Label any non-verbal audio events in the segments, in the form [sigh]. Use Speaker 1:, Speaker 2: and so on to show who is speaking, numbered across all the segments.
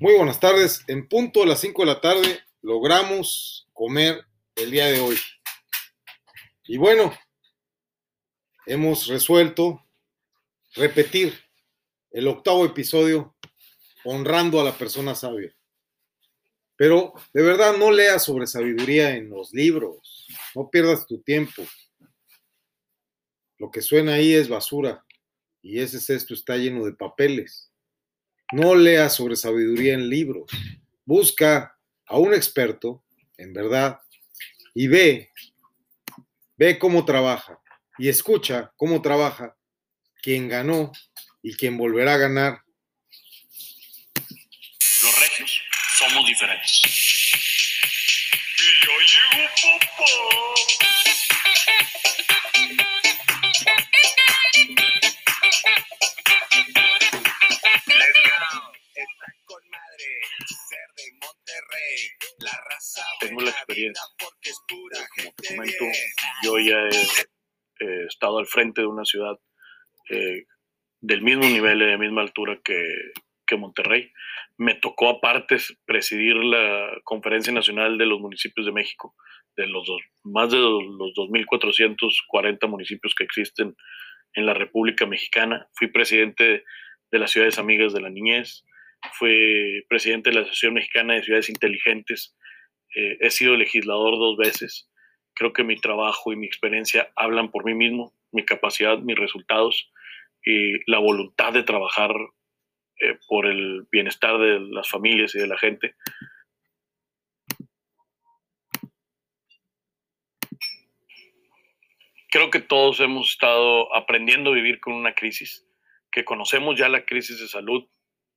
Speaker 1: Muy buenas tardes. En punto a las 5 de la tarde logramos comer el día de hoy. Y bueno, hemos resuelto repetir el octavo episodio honrando a la persona sabia. Pero de verdad no leas sobre sabiduría en los libros, no pierdas tu tiempo. Lo que suena ahí es basura y ese cesto está lleno de papeles. No leas sobre sabiduría en libros. Busca a un experto, en verdad, y ve, ve cómo trabaja y escucha cómo trabaja quien ganó y quien volverá a ganar.
Speaker 2: Los regios somos diferentes. Y yo llego, papá.
Speaker 3: Tengo la experiencia. Como te comento, yo ya he, he estado al frente de una ciudad eh, del mismo nivel y de misma altura que, que Monterrey. Me tocó aparte presidir la Conferencia Nacional de los Municipios de México, de los dos, más de los 2.440 municipios que existen en la República Mexicana. Fui presidente de las Ciudades Amigas de la Niñez, fui presidente de la Asociación Mexicana de Ciudades Inteligentes, eh, he sido legislador dos veces. Creo que mi trabajo y mi experiencia hablan por mí mismo, mi capacidad, mis resultados y la voluntad de trabajar eh, por el bienestar de las familias y de la gente. Creo que todos hemos estado aprendiendo a vivir con una crisis, que conocemos ya la crisis de salud,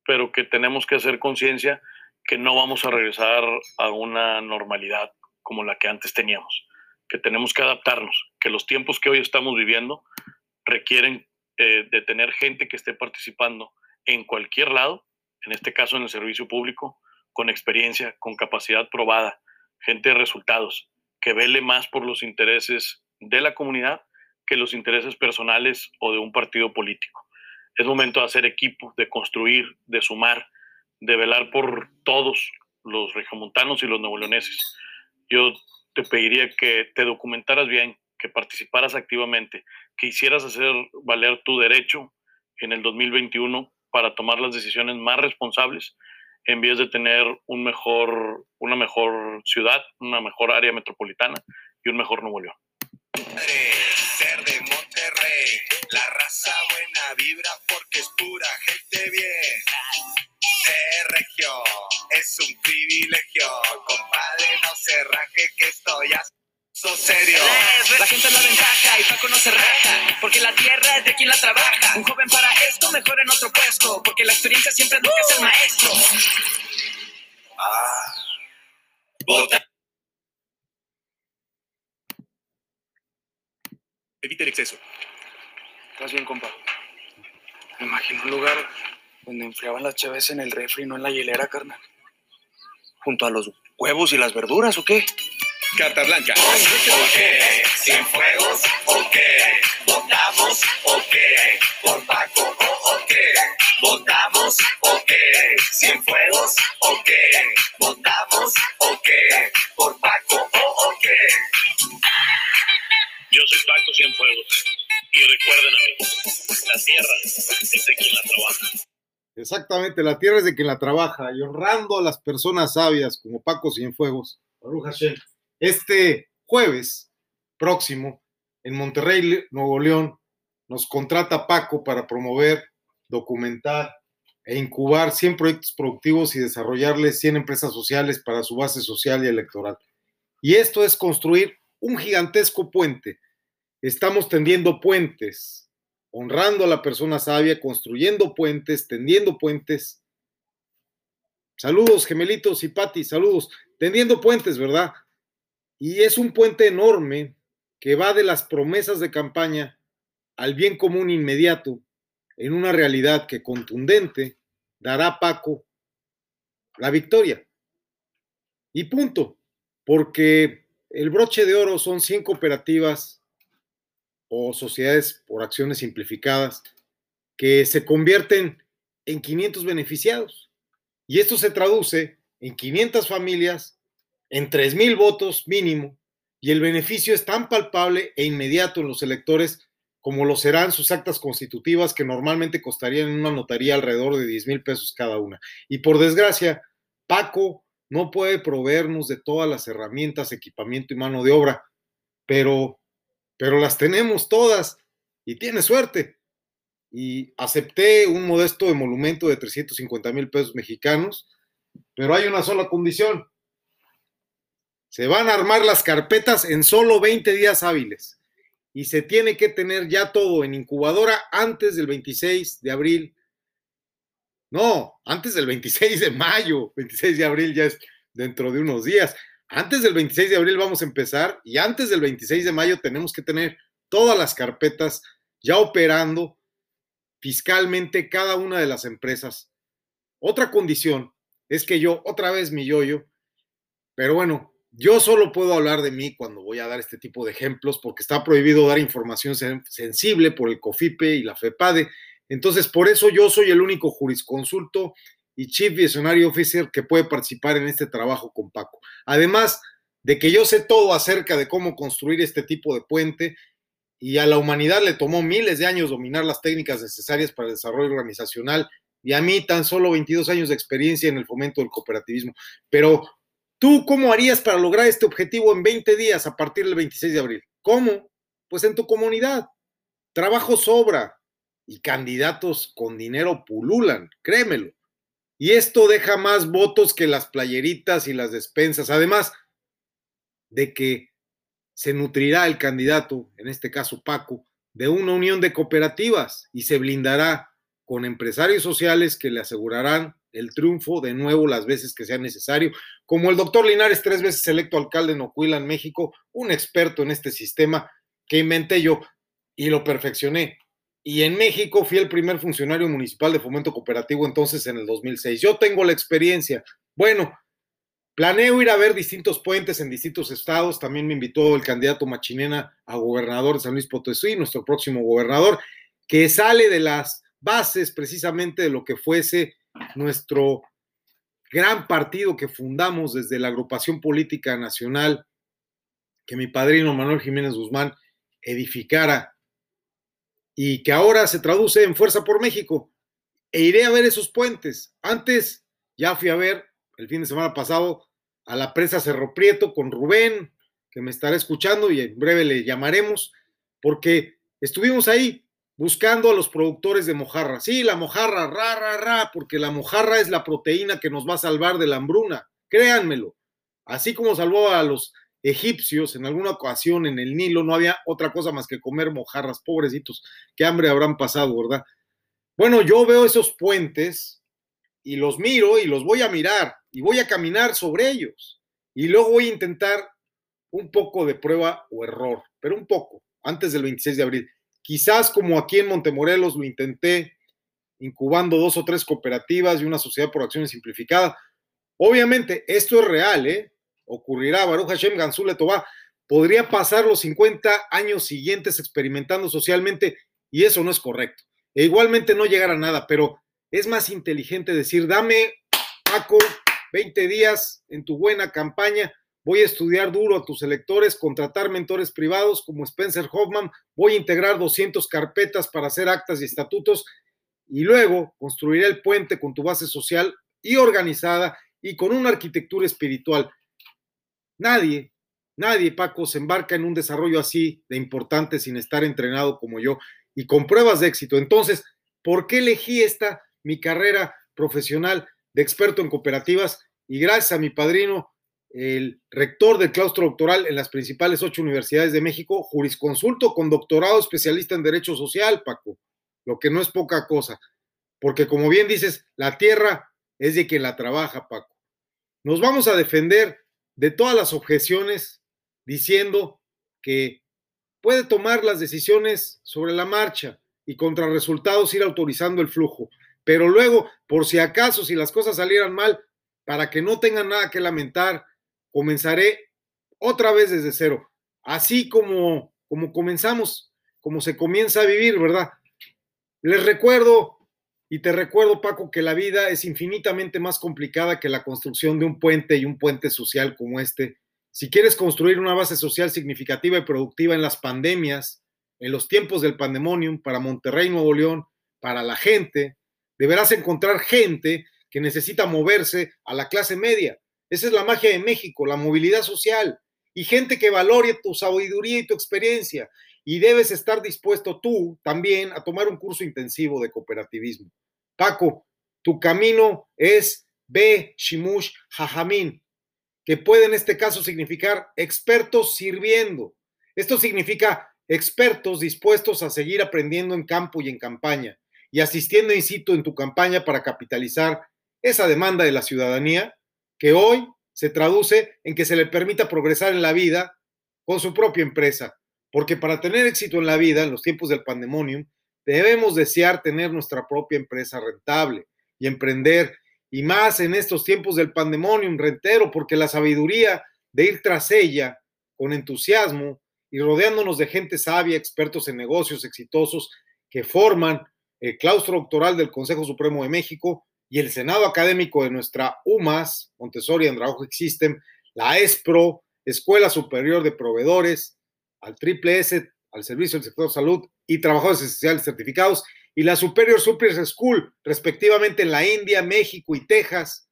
Speaker 3: pero que tenemos que hacer conciencia que no vamos a regresar a una normalidad como la que antes teníamos, que tenemos que adaptarnos, que los tiempos que hoy estamos viviendo requieren eh, de tener gente que esté participando en cualquier lado, en este caso en el servicio público, con experiencia, con capacidad probada, gente de resultados, que vele más por los intereses de la comunidad que los intereses personales o de un partido político. Es momento de hacer equipo, de construir, de sumar, de velar por todos los regiomontanos y los neoleoneses. Yo te pediría que te documentaras bien, que participaras activamente, que hicieras hacer valer tu derecho en el 2021 para tomar las decisiones más responsables en vez de tener un mejor, una mejor ciudad, una mejor área metropolitana y un mejor Nuevo León.
Speaker 2: Ser de Monterrey, la raza buena vibra porque es pura gente bien. Regio es un privilegio, compadre, no se raje que estoy a serio.
Speaker 4: La gente la ventaja y Paco no se raja, porque la tierra es de quien la trabaja. Un joven para esto, mejor en otro puesto, porque la experiencia siempre nunca es el maestro.
Speaker 2: Ah, vota.
Speaker 5: Evita el exceso.
Speaker 6: Estás bien, compa. Me imagino un lugar donde enfriaban las chaves en el refri, no en la hielera, carnal. Junto a los huevos y las verduras, ¿o qué?
Speaker 5: Carta blanca.
Speaker 2: Ok, sin fuegos, ok, votamos, ok, por Paco, oh, ok, votamos, ok, sin fuegos, ok, votamos, ok, por Paco,
Speaker 3: Yo soy Paco Cienfuegos y recuerden amigos, la tierra es de quien la trabaja.
Speaker 1: Exactamente, la tierra es de quien la trabaja y honrando a las personas sabias como Paco Cienfuegos, este jueves próximo en Monterrey, Nuevo León, nos contrata Paco para promover, documentar e incubar 100 proyectos productivos y desarrollarles 100 empresas sociales para su base social y electoral. Y esto es construir un gigantesco puente. Estamos tendiendo puentes, honrando a la persona sabia, construyendo puentes, tendiendo puentes. Saludos, gemelitos y Pati, saludos. Tendiendo puentes, ¿verdad? Y es un puente enorme que va de las promesas de campaña al bien común inmediato en una realidad que contundente dará a Paco la victoria. Y punto, porque el broche de oro son 100 cooperativas o sociedades por acciones simplificadas que se convierten en 500 beneficiados. Y esto se traduce en 500 familias, en 3 mil votos mínimo, y el beneficio es tan palpable e inmediato en los electores como lo serán sus actas constitutivas que normalmente costarían en una notaría alrededor de 10 mil pesos cada una. Y por desgracia, Paco no puede proveernos de todas las herramientas, equipamiento y mano de obra, pero, pero las tenemos todas y tiene suerte. Y acepté un modesto emolumento de 350 mil pesos mexicanos, pero hay una sola condición. Se van a armar las carpetas en solo 20 días hábiles y se tiene que tener ya todo en incubadora antes del 26 de abril no, antes del 26 de mayo, 26 de abril ya es dentro de unos días. Antes del 26 de abril vamos a empezar y antes del 26 de mayo tenemos que tener todas las carpetas ya operando fiscalmente cada una de las empresas. Otra condición es que yo, otra vez mi yoyo, pero bueno, yo solo puedo hablar de mí cuando voy a dar este tipo de ejemplos porque está prohibido dar información sensible por el COFIPE y la FEPADE entonces, por eso yo soy el único jurisconsulto y chief visionary officer que puede participar en este trabajo con Paco. Además de que yo sé todo acerca de cómo construir este tipo de puente y a la humanidad le tomó miles de años dominar las técnicas necesarias para el desarrollo organizacional y a mí tan solo 22 años de experiencia en el fomento del cooperativismo. Pero tú, ¿cómo harías para lograr este objetivo en 20 días a partir del 26 de abril? ¿Cómo? Pues en tu comunidad. Trabajo sobra, y candidatos con dinero pululan, créemelo. Y esto deja más votos que las playeritas y las despensas, además de que se nutrirá el candidato, en este caso Paco, de una unión de cooperativas y se blindará con empresarios sociales que le asegurarán el triunfo de nuevo las veces que sea necesario, como el doctor Linares, tres veces electo alcalde en Ocuila, en México, un experto en este sistema que inventé yo y lo perfeccioné y en México fui el primer funcionario municipal de fomento cooperativo entonces en el 2006. Yo tengo la experiencia. Bueno, planeo ir a ver distintos puentes en distintos estados. También me invitó el candidato Machinena a gobernador de San Luis Potosí, nuestro próximo gobernador, que sale de las bases precisamente de lo que fuese nuestro gran partido que fundamos desde la agrupación política nacional que mi padrino Manuel Jiménez Guzmán edificara y que ahora se traduce en Fuerza por México. E iré a ver esos puentes. Antes ya fui a ver el fin de semana pasado a la presa Cerro Prieto con Rubén, que me estará escuchando y en breve le llamaremos, porque estuvimos ahí buscando a los productores de mojarra. Sí, la mojarra, ra, ra, ra, porque la mojarra es la proteína que nos va a salvar de la hambruna. Créanmelo. Así como salvó a los egipcios en alguna ocasión en el Nilo no había otra cosa más que comer mojarras, pobrecitos, qué hambre habrán pasado, ¿verdad? Bueno, yo veo esos puentes y los miro y los voy a mirar y voy a caminar sobre ellos y luego voy a intentar un poco de prueba o error, pero un poco, antes del 26 de abril. Quizás como aquí en Montemorelos lo intenté incubando dos o tres cooperativas y una sociedad por acciones simplificada. Obviamente, esto es real, ¿eh? Ocurrirá, Baruch Hashem Ganzule Toba, podría pasar los 50 años siguientes experimentando socialmente y eso no es correcto. E igualmente no llegar a nada, pero es más inteligente decir, dame, Paco, 20 días en tu buena campaña, voy a estudiar duro a tus electores, contratar mentores privados como Spencer Hoffman, voy a integrar 200 carpetas para hacer actas y estatutos y luego construiré el puente con tu base social y organizada y con una arquitectura espiritual. Nadie, nadie, Paco, se embarca en un desarrollo así de importante sin estar entrenado como yo y con pruebas de éxito. Entonces, ¿por qué elegí esta, mi carrera profesional de experto en cooperativas? Y gracias a mi padrino, el rector del claustro doctoral en las principales ocho universidades de México, jurisconsulto con doctorado especialista en Derecho Social, Paco, lo que no es poca cosa, porque como bien dices, la tierra es de quien la trabaja, Paco. Nos vamos a defender de todas las objeciones diciendo que puede tomar las decisiones sobre la marcha y contra resultados ir autorizando el flujo. Pero luego, por si acaso, si las cosas salieran mal, para que no tengan nada que lamentar, comenzaré otra vez desde cero. Así como, como comenzamos, como se comienza a vivir, ¿verdad? Les recuerdo Y te recuerdo, Paco, que la vida es infinitamente más complicada que la construcción de un puente y un puente social como este. Si quieres construir una base social significativa y productiva en las pandemias, en los tiempos del pandemonium, para Monterrey, Nuevo León, para la gente, deberás encontrar gente que necesita moverse a la clase media. Esa es la magia de México, la movilidad social y gente que valore tu sabiduría y tu experiencia. Y debes estar dispuesto tú también a tomar un curso intensivo de cooperativismo. Paco, tu camino es B. Shimush Jajamín, que puede en este caso significar expertos sirviendo. Esto significa expertos dispuestos a seguir aprendiendo en campo y en campaña y asistiendo in situ en tu campaña para capitalizar esa demanda de la ciudadanía que hoy se traduce en que se le permita progresar en la vida con su propia empresa. Porque para tener éxito en la vida, en los tiempos del pandemonium, debemos desear tener nuestra propia empresa rentable y emprender, y más en estos tiempos del pandemonium rentero, porque la sabiduría de ir tras ella con entusiasmo y rodeándonos de gente sabia, expertos en negocios exitosos que forman el claustro doctoral del Consejo Supremo de México, y el Senado Académico de nuestra UMAS, Montessori Andragogic System, la ESPRO, Escuela Superior de Proveedores, al Triple S, al Servicio del Sector Salud y Trabajadores Esenciales Certificados, y la Superior Superior School, respectivamente en la India, México y Texas,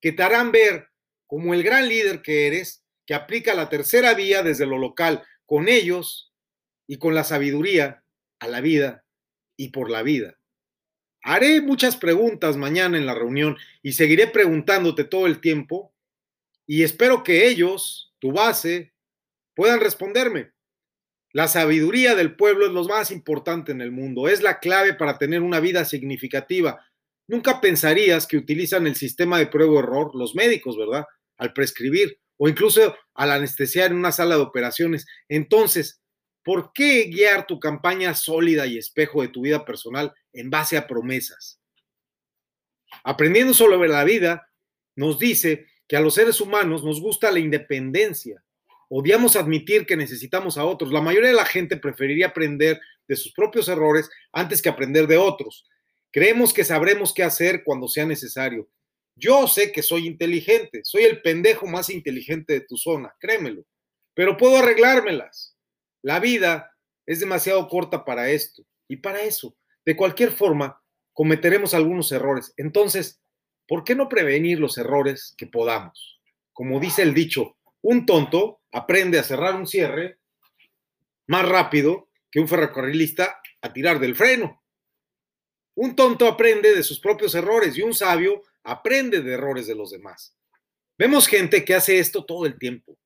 Speaker 1: que te harán ver como el gran líder que eres, que aplica la tercera vía desde lo local, con ellos y con la sabiduría a la vida y por la vida. Haré muchas preguntas mañana en la reunión y seguiré preguntándote todo el tiempo y espero que ellos, tu base, puedan responderme. La sabiduría del pueblo es lo más importante en el mundo, es la clave para tener una vida significativa. Nunca pensarías que utilizan el sistema de prueba-error los médicos, ¿verdad? Al prescribir o incluso al anestesiar en una sala de operaciones. Entonces, ¿Por qué guiar tu campaña sólida y espejo de tu vida personal en base a promesas? Aprendiendo sobre la vida, nos dice que a los seres humanos nos gusta la independencia. Odiamos admitir que necesitamos a otros. La mayoría de la gente preferiría aprender de sus propios errores antes que aprender de otros. Creemos que sabremos qué hacer cuando sea necesario. Yo sé que soy inteligente, soy el pendejo más inteligente de tu zona, créemelo, pero puedo arreglármelas. La vida es demasiado corta para esto y para eso. De cualquier forma, cometeremos algunos errores. Entonces, ¿por qué no prevenir los errores que podamos? Como dice el dicho, un tonto aprende a cerrar un cierre más rápido que un ferrocarrilista a tirar del freno. Un tonto aprende de sus propios errores y un sabio aprende de errores de los demás. Vemos gente que hace esto todo el tiempo.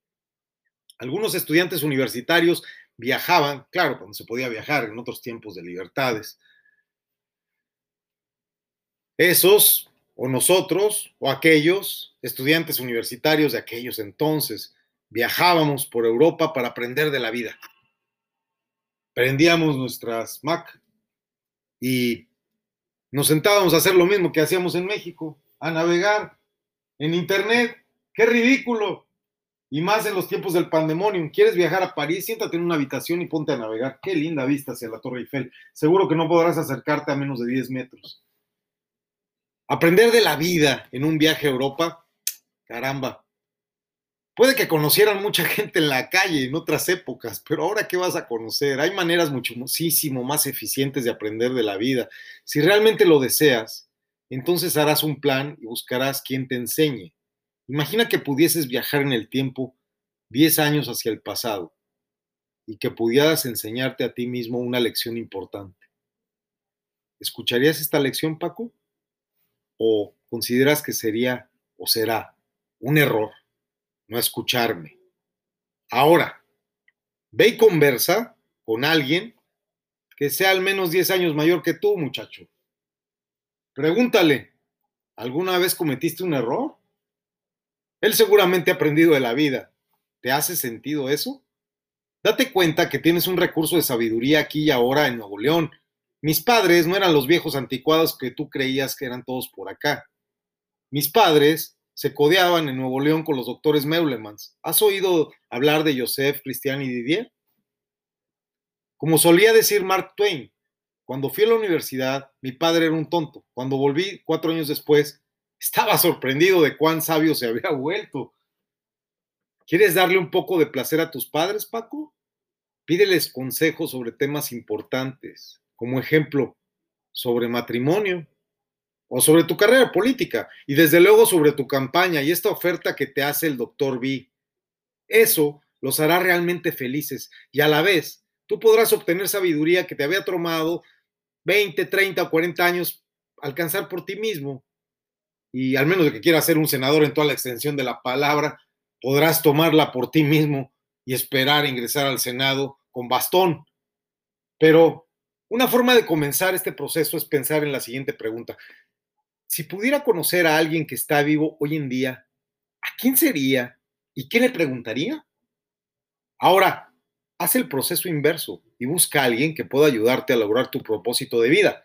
Speaker 1: Algunos estudiantes universitarios viajaban, claro, cuando se podía viajar en otros tiempos de libertades. Esos, o nosotros, o aquellos estudiantes universitarios de aquellos entonces, viajábamos por Europa para aprender de la vida. Prendíamos nuestras Mac y nos sentábamos a hacer lo mismo que hacíamos en México, a navegar en Internet. ¡Qué ridículo! Y más en los tiempos del pandemonium. ¿Quieres viajar a París? Siéntate en una habitación y ponte a navegar. Qué linda vista hacia la Torre Eiffel. Seguro que no podrás acercarte a menos de 10 metros. Aprender de la vida en un viaje a Europa, caramba. Puede que conocieran mucha gente en la calle en otras épocas, pero ahora ¿qué vas a conocer? Hay maneras muchísimo más eficientes de aprender de la vida. Si realmente lo deseas, entonces harás un plan y buscarás quien te enseñe. Imagina que pudieses viajar en el tiempo 10 años hacia el pasado y que pudieras enseñarte a ti mismo una lección importante. ¿Escucharías esta lección, Paco? ¿O consideras que sería o será un error no escucharme? Ahora, ve y conversa con alguien que sea al menos 10 años mayor que tú, muchacho. Pregúntale, ¿alguna vez cometiste un error? Él seguramente ha aprendido de la vida. ¿Te hace sentido eso? Date cuenta que tienes un recurso de sabiduría aquí y ahora en Nuevo León. Mis padres no eran los viejos anticuados que tú creías que eran todos por acá. Mis padres se codeaban en Nuevo León con los doctores Meulemans. ¿Has oído hablar de Joseph, Cristian y Didier? Como solía decir Mark Twain, Cuando fui a la universidad, mi padre era un tonto. Cuando volví cuatro años después, estaba sorprendido de cuán sabio se había vuelto. ¿Quieres darle un poco de placer a tus padres, Paco? Pídeles consejos sobre temas importantes, como ejemplo, sobre matrimonio o sobre tu carrera política y desde luego sobre tu campaña y esta oferta que te hace el doctor B. Eso los hará realmente felices y a la vez tú podrás obtener sabiduría que te había tomado 20, 30 o 40 años alcanzar por ti mismo. Y al menos de que quieras ser un senador en toda la extensión de la palabra, podrás tomarla por ti mismo y esperar ingresar al Senado con bastón. Pero una forma de comenzar este proceso es pensar en la siguiente pregunta. Si pudiera conocer a alguien que está vivo hoy en día, ¿a quién sería y qué le preguntaría? Ahora, haz el proceso inverso y busca a alguien que pueda ayudarte a lograr tu propósito de vida.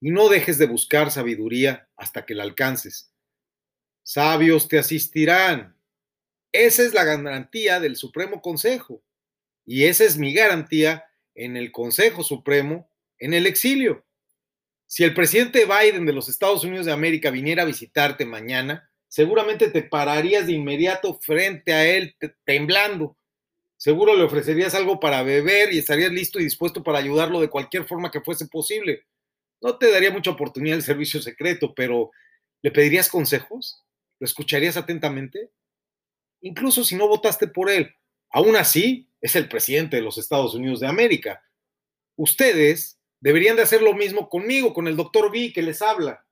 Speaker 1: Y no dejes de buscar sabiduría hasta que la alcances. Sabios te asistirán. Esa es la garantía del Supremo Consejo. Y esa es mi garantía en el Consejo Supremo en el exilio. Si el presidente Biden de los Estados Unidos de América viniera a visitarte mañana, seguramente te pararías de inmediato frente a él temblando Seguro le ofrecerías algo para beber y estarías listo y dispuesto para ayudarlo de cualquier forma que fuese posible. No te daría mucha oportunidad el servicio secreto, pero ¿le pedirías consejos? ¿Lo escucharías atentamente? Incluso si no votaste por él. Aún así, es el presidente de los Estados Unidos de América. Ustedes deberían de hacer lo mismo conmigo, con el doctor V que les habla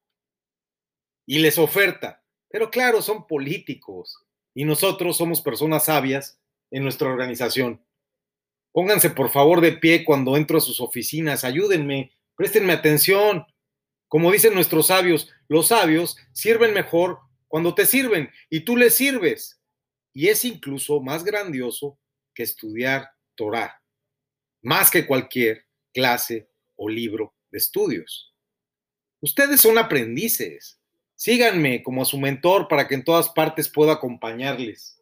Speaker 1: y les oferta. Pero claro, son políticos y nosotros somos personas sabias en nuestra organización. Pónganse por favor de pie cuando entro a sus oficinas, ayúdenme, préstenme atención. Como dicen nuestros sabios, los sabios sirven mejor cuando te sirven y tú les sirves. Y es incluso más grandioso que estudiar Torah, más que cualquier clase o libro de estudios. Ustedes son aprendices. Síganme como su mentor para que en todas partes pueda acompañarles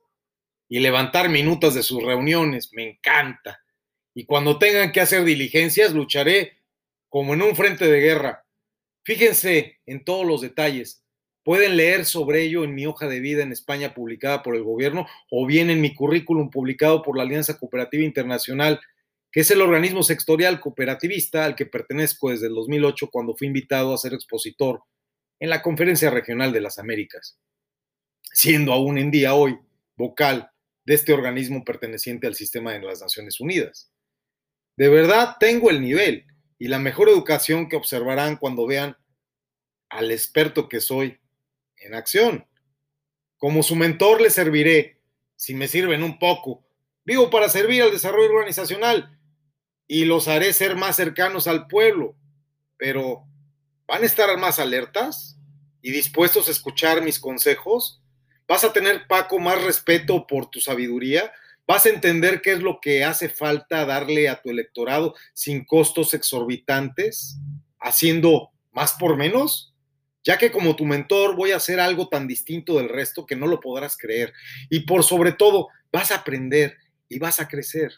Speaker 1: y levantar minutos de sus reuniones. Me encanta. Y cuando tengan que hacer diligencias, lucharé como en un frente de guerra. Fíjense en todos los detalles. Pueden leer sobre ello en mi hoja de vida en España publicada por el gobierno o bien en mi currículum publicado por la Alianza Cooperativa Internacional, que es el organismo sectorial cooperativista al que pertenezco desde el 2008 cuando fui invitado a ser expositor en la Conferencia Regional de las Américas, siendo aún en día hoy vocal de este organismo perteneciente al sistema de las Naciones Unidas. De verdad tengo el nivel y la mejor educación que observarán cuando vean al experto que soy en acción. Como su mentor les serviré, si me sirven un poco. Vivo para servir al desarrollo organizacional y los haré ser más cercanos al pueblo. Pero, ¿van a estar más alertas y dispuestos a escuchar mis consejos? vas a tener, Paco, más respeto por tu sabiduría, vas a entender qué es lo que hace falta darle a tu electorado sin costos exorbitantes, haciendo más por menos, ya que como tu mentor voy a hacer algo tan distinto del resto que no lo podrás creer. Y por sobre todo, vas a aprender y vas a crecer.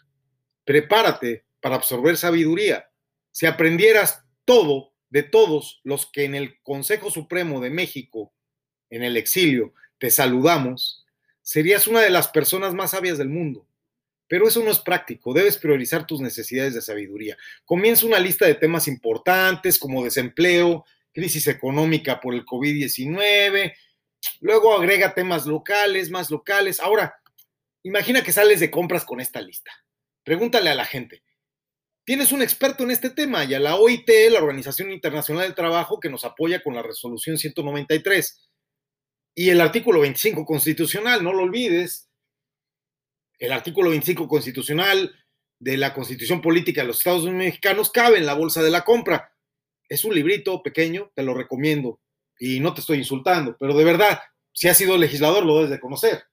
Speaker 1: Prepárate para absorber sabiduría. Si aprendieras todo de todos los que en el Consejo Supremo de México, en el exilio, te saludamos, serías una de las personas más sabias del mundo. Pero eso no es práctico, debes priorizar tus necesidades de sabiduría. Comienza una lista de temas importantes como desempleo, crisis económica por el COVID-19, luego agrega temas locales, más locales. Ahora, imagina que sales de compras con esta lista. Pregúntale a la gente, tienes un experto en este tema y a la OIT, la Organización Internacional del Trabajo, que nos apoya con la resolución 193 y el artículo 25 constitucional, no lo olvides, el artículo 25 constitucional de la Constitución Política de los Estados Unidos Mexicanos cabe en la bolsa de la compra. Es un librito pequeño, te lo recomiendo. Y no te estoy insultando, pero de verdad, si has sido legislador, lo debes de conocer.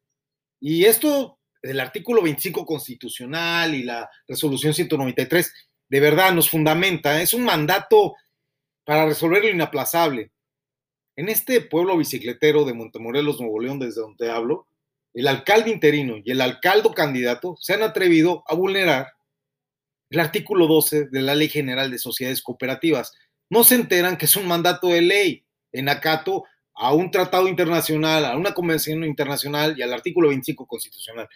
Speaker 1: Y esto, el artículo 25 constitucional y la resolución 193, de verdad nos fundamenta. Es un mandato para resolver lo inaplazable. En este pueblo bicicletero de Montemorelos, Nuevo León, desde donde hablo, el alcalde interino y el alcalde candidato se han atrevido a vulnerar el artículo 12 de la Ley General de Sociedades Cooperativas. No se enteran que es un mandato de ley en acato a un tratado internacional, a una convención internacional y al artículo 25 constitucional.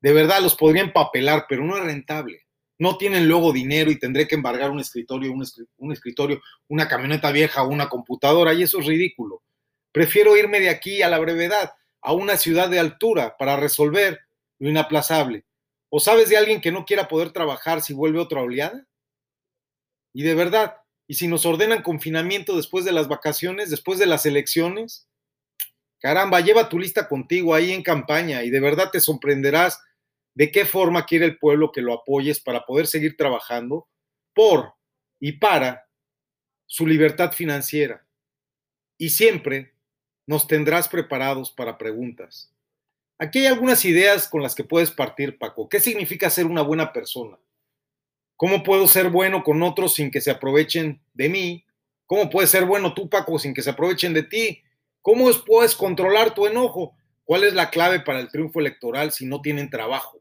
Speaker 1: De verdad los podrían papelar, pero no es rentable. No tienen luego dinero y tendré que embargar un escritorio, un, escritorio, una camioneta vieja o una computadora y eso es ridículo. Prefiero irme de aquí a la brevedad, a una ciudad de altura para resolver lo inaplazable. ¿O sabes de alguien que no quiera poder trabajar si vuelve otra oleada? Y de verdad, ¿y si nos ordenan confinamiento después de las vacaciones, después de las elecciones? Caramba, lleva tu lista contigo ahí en campaña y de verdad te sorprenderás de qué forma quiere el pueblo que lo apoyes para poder seguir trabajando por y para su libertad financiera. Y siempre nos tendrás preparados para preguntas. Aquí hay algunas ideas con las que puedes partir, Paco. ¿Qué significa ser una buena persona? ¿Cómo puedo ser bueno con otros sin que se aprovechen de mí? ¿Cómo puedes ser bueno tú, Paco, sin que se aprovechen de ti? ¿Cómo puedes controlar tu enojo? ¿Cuál es la clave para el triunfo electoral si no tienen trabajo?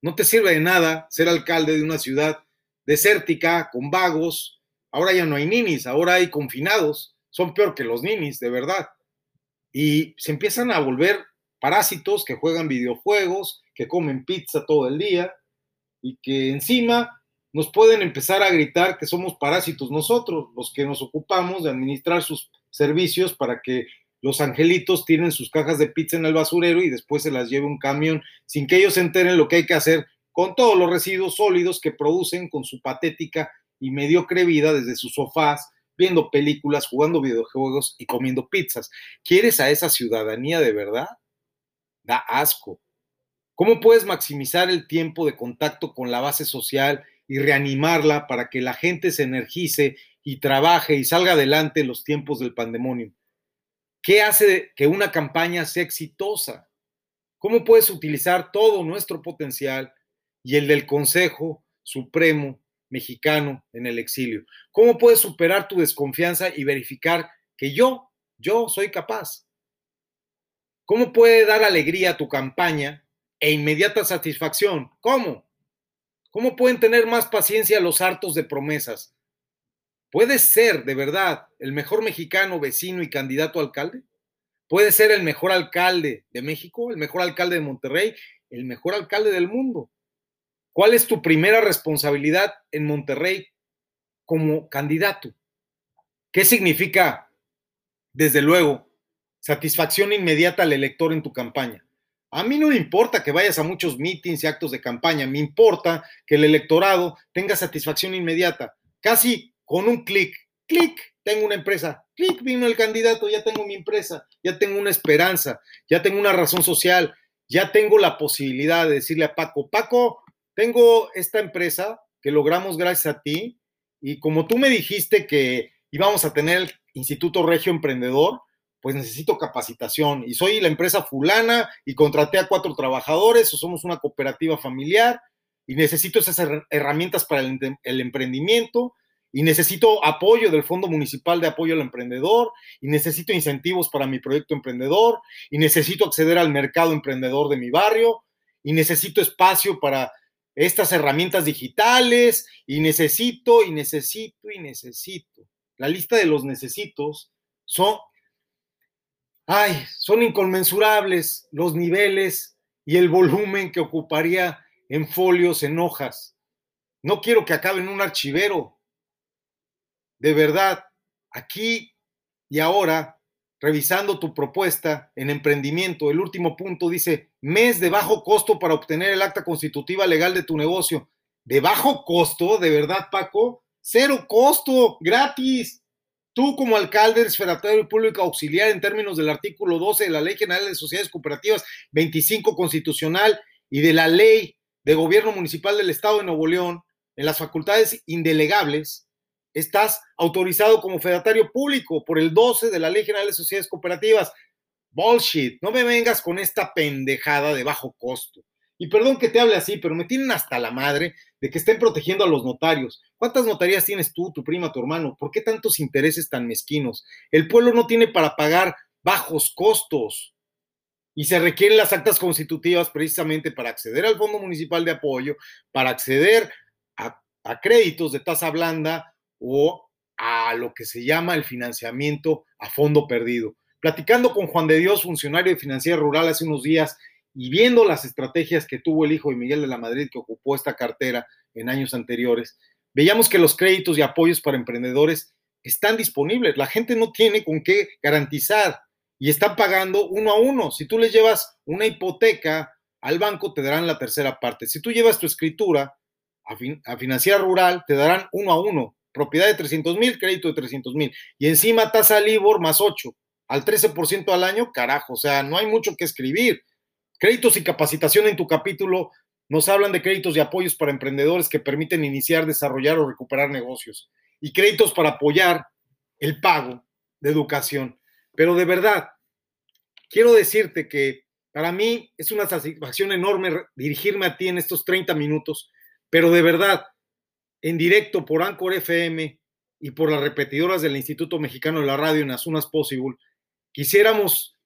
Speaker 1: No te sirve de nada ser alcalde de una ciudad desértica, con vagos. Ahora ya no hay ninis, ahora hay confinados. Son peor que los ninis, de verdad. Y se empiezan a volver parásitos que juegan videojuegos, que comen pizza todo el día y que encima nos pueden empezar a gritar que somos parásitos nosotros, los que nos ocupamos de administrar sus servicios para que los angelitos tienen sus cajas de pizza en el basurero y después se las lleve un camión sin que ellos se enteren lo que hay que hacer con todos los residuos sólidos que producen con su patética y mediocre vida desde sus sofás, viendo películas, jugando videojuegos y comiendo pizzas. ¿Quieres a esa ciudadanía de verdad? da asco. ¿Cómo puedes maximizar el tiempo de contacto con la base social y reanimarla para que la gente se energice y trabaje y salga adelante en los tiempos del pandemonio? ¿Qué hace que una campaña sea exitosa? ¿Cómo puedes utilizar todo nuestro potencial y el del Consejo Supremo Mexicano en el exilio? ¿Cómo puedes superar tu desconfianza y verificar que yo, yo soy capaz? ¿Cómo puede dar alegría a tu campaña e inmediata satisfacción? ¿Cómo? ¿Cómo pueden tener más paciencia los hartos de promesas? ¿Puedes ser de verdad el mejor mexicano, vecino y candidato a alcalde? ¿Puedes ser el mejor alcalde de México, el mejor alcalde de Monterrey, el mejor alcalde del mundo? ¿Cuál es tu primera responsabilidad en Monterrey como candidato? ¿Qué significa, desde luego, satisfacción inmediata al elector en tu campaña. A mí no me importa que vayas a muchos mítines y actos de campaña, me importa que el electorado tenga satisfacción inmediata. Casi con un clic, clic, tengo una empresa, clic, vino el candidato, ya tengo mi empresa, ya tengo una esperanza, ya tengo una razón social, ya tengo la posibilidad de decirle a Paco, Paco, tengo esta empresa que logramos gracias a ti y como tú me dijiste que íbamos a tener el Instituto Regio Emprendedor, pues necesito capacitación y soy la empresa fulana y contraté a cuatro trabajadores o somos una cooperativa familiar y necesito esas herramientas para el, el, emprendimiento y necesito apoyo del Fondo Municipal de Apoyo al Emprendedor y necesito incentivos para mi proyecto emprendedor y necesito acceder al mercado emprendedor de mi barrio y necesito espacio para estas herramientas digitales y necesito y necesito y necesito. La lista de los necesitos son ay, son inconmensurables los niveles y el volumen que ocuparía en folios, en hojas. No quiero que acabe en un archivero. De verdad, aquí y ahora, revisando tu propuesta en emprendimiento, el último punto dice, mes de bajo costo para obtener el acta constitutiva legal de tu negocio. ¿De bajo costo? ¿De verdad, Paco? Cero costo, gratis. Tú como alcalde y público auxiliar en términos del artículo 12 de la Ley General de Sociedades Cooperativas 25 constitucional y de la Ley de Gobierno Municipal del Estado de Nuevo León, en las facultades indelegables, estás autorizado como fedatario público por el 12 de la Ley General de Sociedades Cooperativas. Bullshit, no me vengas con esta pendejada de bajo costo. Y perdón que te hable así, pero me tienen hasta la madre de que estén protegiendo a los notarios. ¿Cuántas notarías tienes tú, tu prima, tu hermano? ¿Por qué tantos intereses tan mezquinos? El pueblo no tiene para pagar bajos costos y se requieren las actas constitutivas precisamente para acceder al Fondo Municipal de Apoyo, para acceder a créditos de tasa blanda o a lo que se llama el financiamiento a fondo perdido. Platicando con Juan de Dios, funcionario de Financiera Rural hace unos días, y viendo las estrategias que tuvo el hijo de Miguel de la Madrid que ocupó esta cartera en años anteriores, veíamos que los créditos y apoyos para emprendedores están disponibles. La gente no tiene con qué garantizar y están pagando uno a uno. Si tú les llevas una hipoteca al banco, te darán la tercera parte. Si tú llevas tu escritura a, fin, a financiera rural, te darán uno a uno. Propiedad de 300 mil, crédito de 300 mil. Y encima tasa LIBOR más 8, al 13% al año, carajo. O sea, no hay mucho que escribir. Créditos y capacitación en tu capítulo nos hablan de créditos y apoyos para emprendedores que permiten iniciar, desarrollar o recuperar negocios. Y créditos para apoyar el pago de educación. Pero de verdad, quiero decirte que para mí es una satisfacción enorme dirigirme a ti en estos 30 minutos, pero de verdad, en directo por Anchor FM y por las repetidoras del Instituto Mexicano de la Radio en As Possible, quisiéramos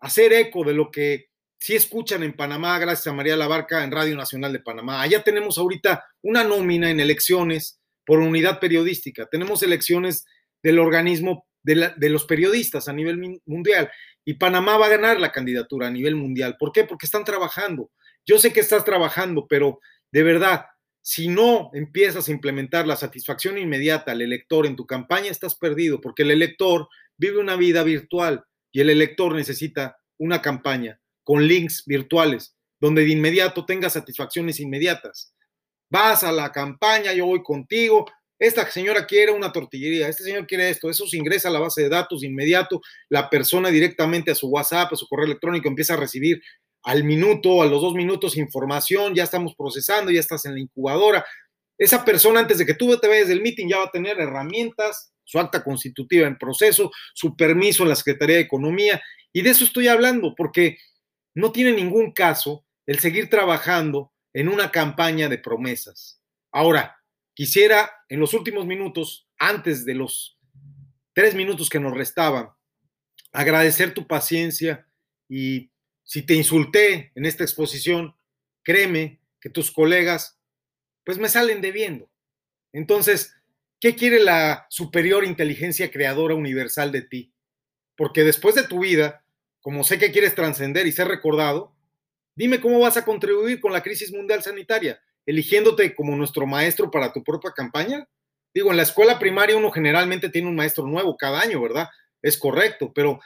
Speaker 1: hacer eco de lo que sí escuchan en Panamá, gracias a María Labarca en Radio Nacional de Panamá. Allá tenemos ahorita una nómina en elecciones por unidad periodística. Tenemos elecciones del organismo de, de, los periodistas a nivel mundial. Y Panamá va a ganar la candidatura a nivel mundial. ¿Por qué? Porque están trabajando. Yo sé que estás trabajando, pero de verdad, si no empiezas a implementar la satisfacción inmediata al elector en tu campaña, estás perdido, porque el elector vive una vida virtual y el elector necesita una campaña con links virtuales, donde de inmediato tengas satisfacciones inmediatas. Vas a la campaña, yo voy contigo, esta señora quiere una tortillería, este señor quiere esto, eso se ingresa a la base de datos de inmediato, la persona directamente a su WhatsApp, a su correo electrónico empieza a recibir al minuto, a los dos minutos información, ya estamos procesando, ya estás en la incubadora. Esa persona antes de que tú te vayas del meeting ya va a tener herramientas, su acta constitutiva en proceso, su permiso en la Secretaría de Economía, y de eso estoy hablando, porque no tiene ningún caso el seguir trabajando en una campaña de promesas. Ahora, quisiera en los últimos minutos, antes de los tres minutos que nos restaban, agradecer tu paciencia y si te insulté en esta exposición, créeme que tus colegas pues me salen debiendo. Entonces, ¿qué quiere la superior inteligencia creadora universal de ti? Porque después de tu vida, como sé que quieres trascender y ser recordado, dime cómo vas a contribuir con la crisis mundial sanitaria, eligiéndote como nuestro maestro para tu propia campaña. Digo, en la escuela primaria uno generalmente tiene un maestro nuevo cada año, ¿verdad? Es correcto, pero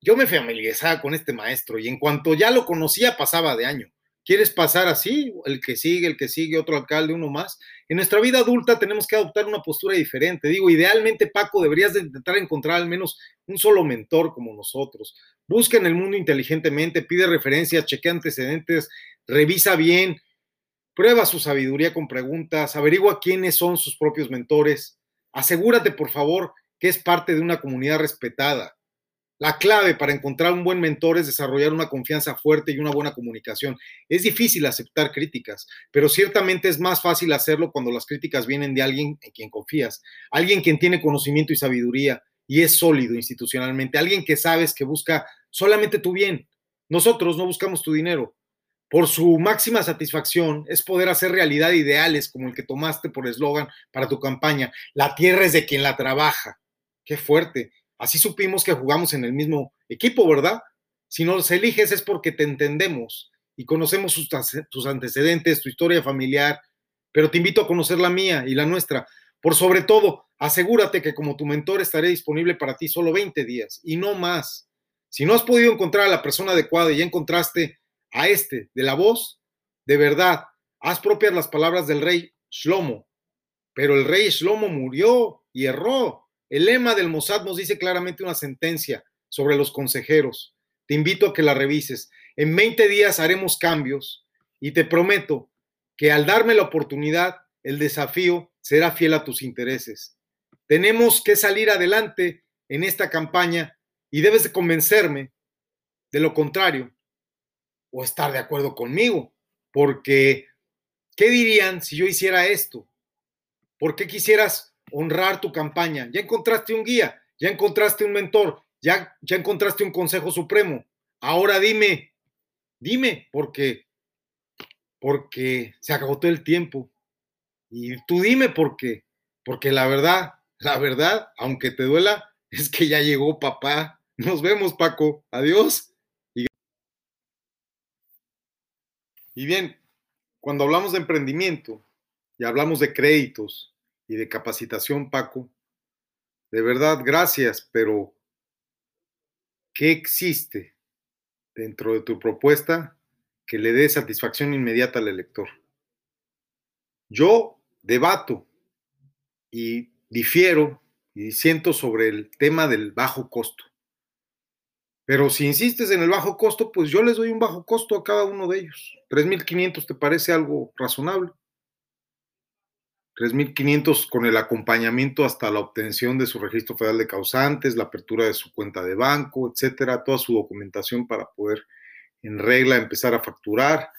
Speaker 1: yo me familiarizaba con este maestro y en cuanto ya lo conocía pasaba de año. ¿Quieres pasar así? El que sigue, el que sigue, otro alcalde, uno más. En nuestra vida adulta tenemos que adoptar una postura diferente. Digo, idealmente, Paco, deberías de intentar encontrar al menos un solo mentor como nosotros. Busca en el mundo inteligentemente, pide referencias, chequea antecedentes, revisa bien, prueba su sabiduría con preguntas, averigua quiénes son sus propios mentores. Asegúrate, por favor, que es parte de una comunidad respetada. La clave para encontrar un buen mentor es desarrollar una confianza fuerte y una buena comunicación. Es difícil aceptar críticas, pero ciertamente es más fácil hacerlo cuando las críticas vienen de alguien en quien confías, alguien quien tiene conocimiento y sabiduría y es sólido institucionalmente, alguien que sabes que busca solamente tu bien. Nosotros no buscamos tu dinero. Por su máxima satisfacción es poder hacer realidad ideales como el que tomaste por eslogan para tu campaña. La tierra es de quien la trabaja. Qué fuerte Así supimos que jugamos en el mismo equipo, ¿verdad? Si nos eliges es porque te entendemos y conocemos tus antecedentes, tu historia familiar, pero te invito a conocer la mía y la nuestra. Por sobre todo, asegúrate que como tu mentor estaré disponible para ti solo 20 días y no más. Si no has podido encontrar a la persona adecuada y ya encontraste a este de la voz, de verdad, haz propias las palabras del rey Shlomo. Pero el rey Shlomo murió y erró. El lema del Mossad nos dice claramente una sentencia sobre los consejeros. Te invito a que la revises. En 20 días haremos cambios y te prometo que al darme la oportunidad, el desafío será fiel a tus intereses. Tenemos que salir adelante en esta campaña y debes de convencerme de lo contrario o estar de acuerdo conmigo, porque ¿qué dirían si yo hiciera esto? ¿Por qué quisieras honrar tu campaña. Ya encontraste un guía, ya encontraste un mentor, ya, ya encontraste un consejo supremo. Ahora dime, dime, porque, porque se agotó el tiempo Y tú dime por qué. Porque la verdad, la verdad, aunque te duela, [laughs] es que ya llegó papá. Nos vemos, Paco. Adiós. Y, bien, cuando hablamos de emprendimiento y hablamos de créditos y de capacitación, Paco, de verdad, gracias, pero ¿qué existe dentro de tu propuesta que le dé satisfacción inmediata al elector? Yo debato y difiero y siento sobre el tema del bajo costo. Pero si insistes en el bajo costo, pues yo les doy un bajo costo a cada uno de ellos. 3.500 te parece algo razonable. 3.500 con el acompañamiento hasta la obtención de su registro federal de causantes, la apertura de su cuenta de banco, etcétera, toda su documentación para poder en regla empezar a facturar.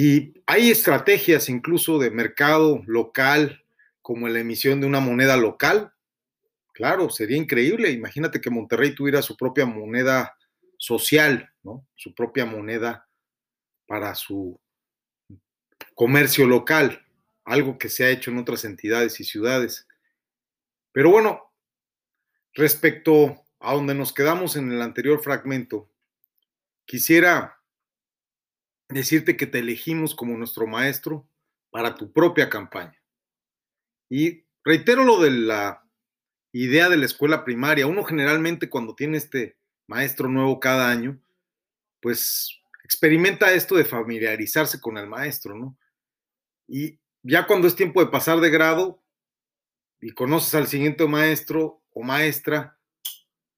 Speaker 1: Y hay estrategias incluso de mercado local, como la emisión de una moneda local. Claro, sería increíble. Imagínate que Monterrey tuviera su propia moneda social, ¿no? Su propia moneda para su comercio local algo que se ha hecho en otras entidades y ciudades. Pero bueno, respecto a donde nos quedamos en el anterior fragmento, quisiera decirte que te elegimos como nuestro maestro para tu propia campaña. Y reitero lo de la idea de la escuela primaria. Uno generalmente cuando tiene este maestro nuevo cada año, pues experimenta esto de familiarizarse con el maestro, ¿no? Y ya cuando es tiempo de pasar de grado y conoces al siguiente maestro o maestra,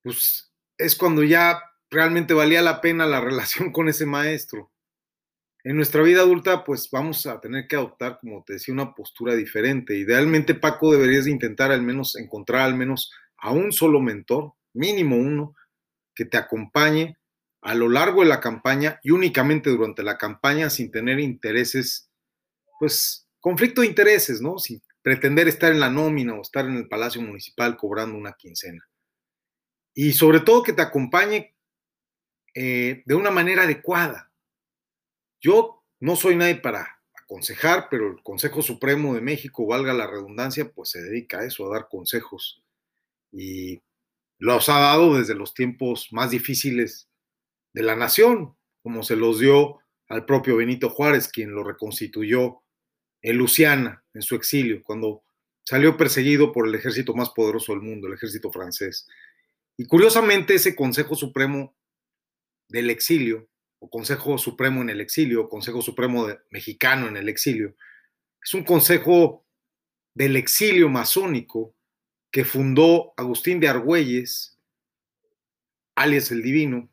Speaker 1: pues es cuando ya realmente valía la pena la [laughs] relación con ese maestro. En nuestra vida adulta, pues vamos a tener que adoptar, como te decía, una postura diferente. Idealmente, Paco, deberías intentar al menos encontrar al menos a un solo mentor, mínimo uno, que te acompañe a lo largo de la campaña y únicamente durante la campaña sin tener intereses, pues conflicto de intereses, ¿no? Sin pretender estar en la nómina o estar en el Palacio Municipal cobrando una quincena. Y sobre todo que te acompañe eh, de una manera adecuada. Yo no soy nadie para aconsejar, pero el Consejo Supremo de México, valga la redundancia, pues se dedica a eso, a dar consejos. Y los ha dado desde los tiempos más difíciles de la nación, como se los dio al propio Benito Juárez, quien lo reconstituyó en Luciana, en su exilio, cuando salió perseguido por el ejército más poderoso del mundo, el ejército francés. Y curiosamente ese Consejo Supremo del exilio, o Consejo Supremo en el exilio, Consejo Supremo mexicano en el exilio, es un consejo del exilio masónico que fundó Agustín de Argüelles, alias el Divino,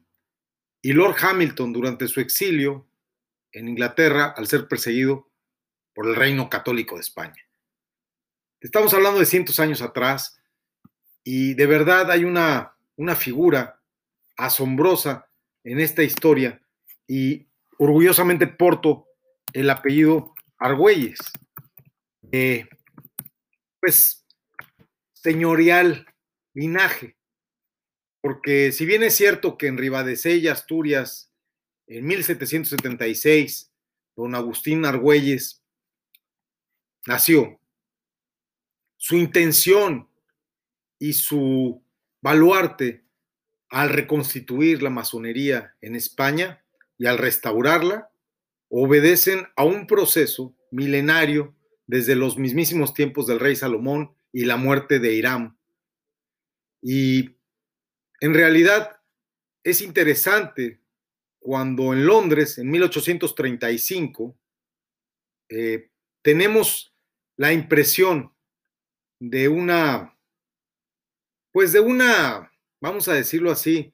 Speaker 1: y Lord Hamilton durante su exilio en Inglaterra, al ser perseguido, por el reino católico de España. Estamos hablando de cientos años atrás y de verdad hay una, una figura asombrosa en esta historia y orgullosamente porto el apellido Argüelles. pues señorial linaje, porque si bien es cierto que en Ribadesella, Asturias, en 1776, don Agustín Argüelles nació, su intención y su baluarte al reconstituir la masonería en España y al restaurarla, obedecen a un proceso milenario desde los mismísimos tiempos del rey Salomón y la muerte de Irán. Y en realidad es interesante cuando en Londres, en 1835, eh, tenemos la impresión de una, pues de una, vamos a decirlo así,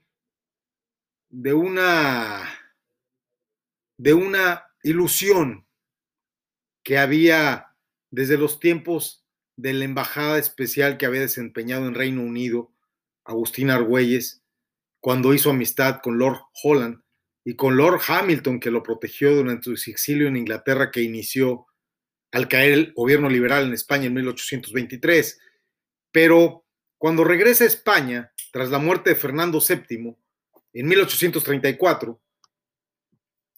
Speaker 1: de una, de una ilusión que había desde los tiempos de la embajada especial que había desempeñado en Reino Unido, Agustín Argüelles, cuando hizo amistad con Lord Holland y con Lord Hamilton, que lo protegió durante su exilio en Inglaterra, que inició al caer el gobierno liberal en España en 1823. Pero cuando regresa a España, tras la muerte de Fernando VII, en 1834,